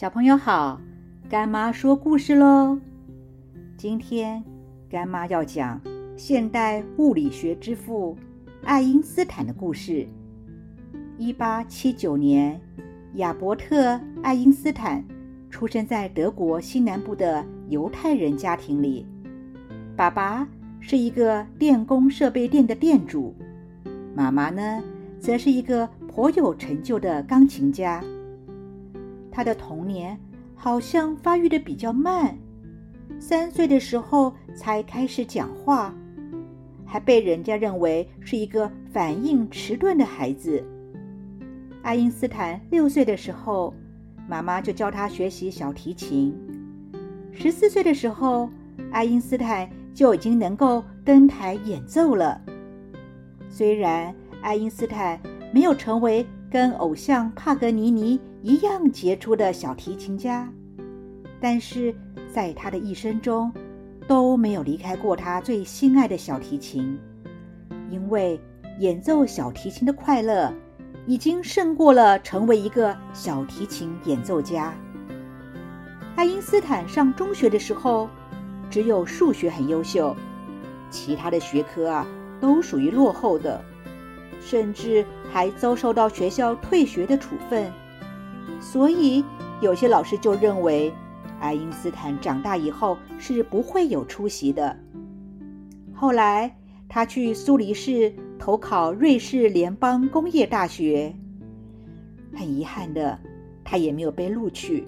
小朋友好，干妈说故事喽。今天干妈要讲现代物理学之父爱因斯坦的故事。一八七九年，亚伯特·爱因斯坦出生在德国西南部的犹太人家庭里。爸爸是一个电工设备店的店主，妈妈呢，则是一个颇有成就的钢琴家。他的童年好像发育的比较慢，三岁的时候才开始讲话，还被人家认为是一个反应迟钝的孩子。爱因斯坦六岁的时候，妈妈就教他学习小提琴。十四岁的时候，爱因斯坦就已经能够登台演奏了。虽然爱因斯坦没有成为跟偶像帕格尼尼。一样杰出的小提琴家，但是在他的一生中都没有离开过他最心爱的小提琴，因为演奏小提琴的快乐已经胜过了成为一个小提琴演奏家。爱因斯坦上中学的时候，只有数学很优秀，其他的学科啊都属于落后的，甚至还遭受到学校退学的处分。所以，有些老师就认为，爱因斯坦长大以后是不会有出息的。后来，他去苏黎世投考瑞士联邦工业大学，很遗憾的，他也没有被录取，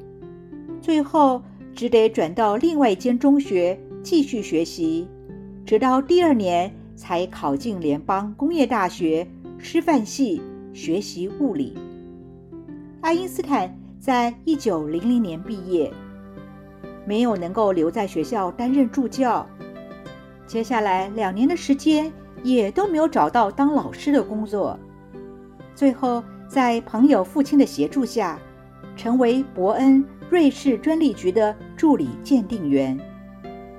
最后只得转到另外一间中学继续学习，直到第二年才考进联邦工业大学师范系学习物理。爱因斯坦在一九零零年毕业，没有能够留在学校担任助教。接下来两年的时间也都没有找到当老师的工作。最后，在朋友父亲的协助下，成为伯恩瑞士专利局的助理鉴定员，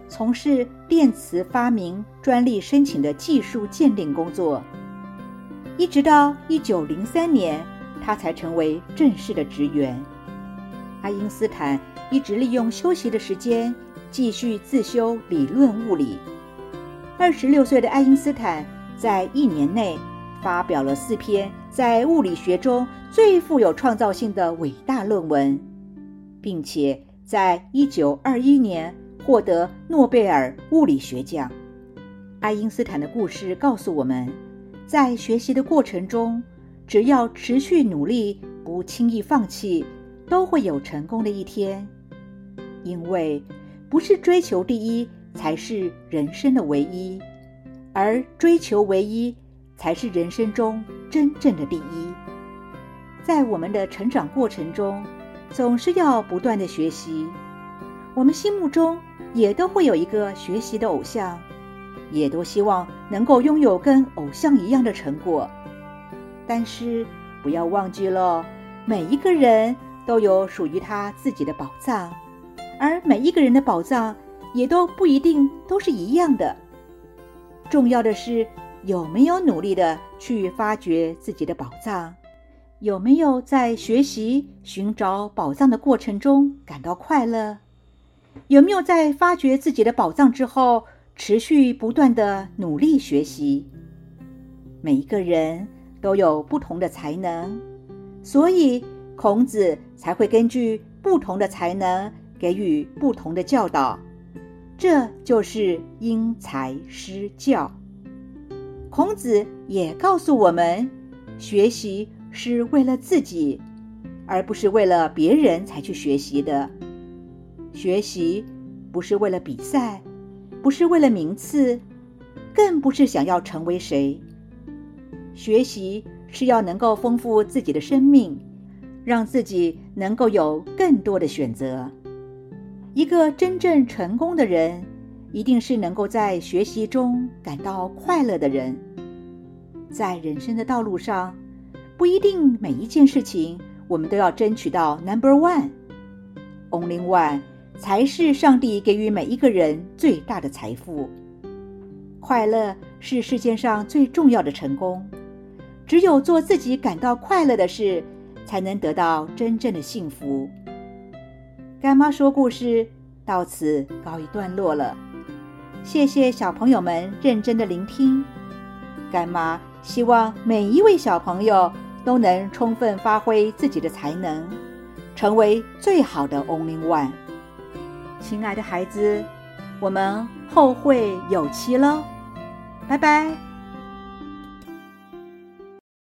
从事电磁发明专利申请的技术鉴定工作，一直到一九零三年。他才成为正式的职员。爱因斯坦一直利用休息的时间继续自修理论物理。二十六岁的爱因斯坦在一年内发表了四篇在物理学中最富有创造性的伟大论文，并且在一九二一年获得诺贝尔物理学奖。爱因斯坦的故事告诉我们，在学习的过程中。只要持续努力，不轻易放弃，都会有成功的一天。因为不是追求第一才是人生的唯一，而追求唯一才是人生中真正的第一。在我们的成长过程中，总是要不断的学习。我们心目中也都会有一个学习的偶像，也都希望能够拥有跟偶像一样的成果。但是不要忘记了，每一个人都有属于他自己的宝藏，而每一个人的宝藏也都不一定都是一样的。重要的是有没有努力的去发掘自己的宝藏，有没有在学习寻找宝藏的过程中感到快乐，有没有在发掘自己的宝藏之后持续不断的努力学习。每一个人。都有不同的才能，所以孔子才会根据不同的才能给予不同的教导。这就是因材施教。孔子也告诉我们，学习是为了自己，而不是为了别人才去学习的。学习不是为了比赛，不是为了名次，更不是想要成为谁。学习是要能够丰富自己的生命，让自己能够有更多的选择。一个真正成功的人，一定是能够在学习中感到快乐的人。在人生的道路上，不一定每一件事情我们都要争取到 number one，only one 才是上帝给予每一个人最大的财富。快乐是世界上最重要的成功。只有做自己感到快乐的事，才能得到真正的幸福。干妈说故事到此告一段落了。谢谢小朋友们认真的聆听。干妈希望每一位小朋友都能充分发挥自己的才能，成为最好的 Only One。亲爱的孩子，我们后会有期喽，拜拜。